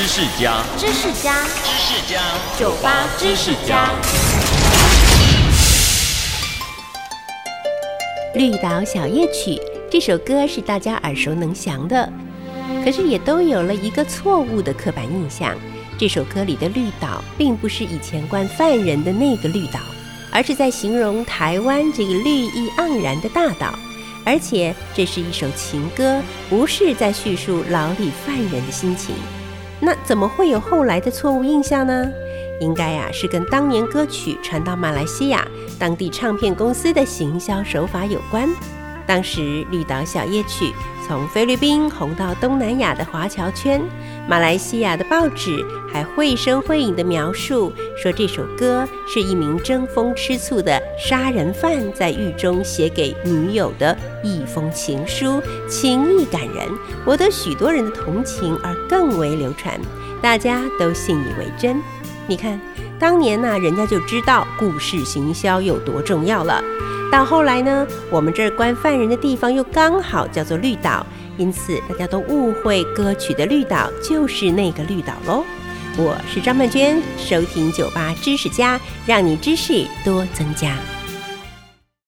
知识家，知识家，知识家，酒吧知识家。《绿岛小夜曲》这首歌是大家耳熟能详的，可是也都有了一个错误的刻板印象。这首歌里的绿岛，并不是以前关犯人的那个绿岛，而是在形容台湾这个绿意盎然的大岛。而且这是一首情歌，不是在叙述牢里犯人的心情。那怎么会有后来的错误印象呢？应该呀，是跟当年歌曲传到马来西亚当地唱片公司的行销手法有关。当时《绿岛小夜曲》从菲律宾红到东南亚的华侨圈，马来西亚的报纸还绘声绘影地描述说，这首歌是一名争风吃醋的杀人犯在狱中写给女友的一封情书，情意感人，博得许多人的同情而更为流传，大家都信以为真。你看，当年呢，人家就知道故事行销有多重要了。到后来呢，我们这儿关犯人的地方又刚好叫做绿岛，因此大家都误会歌曲的绿岛就是那个绿岛喽。我是张曼娟，收听酒吧知识家，让你知识多增加。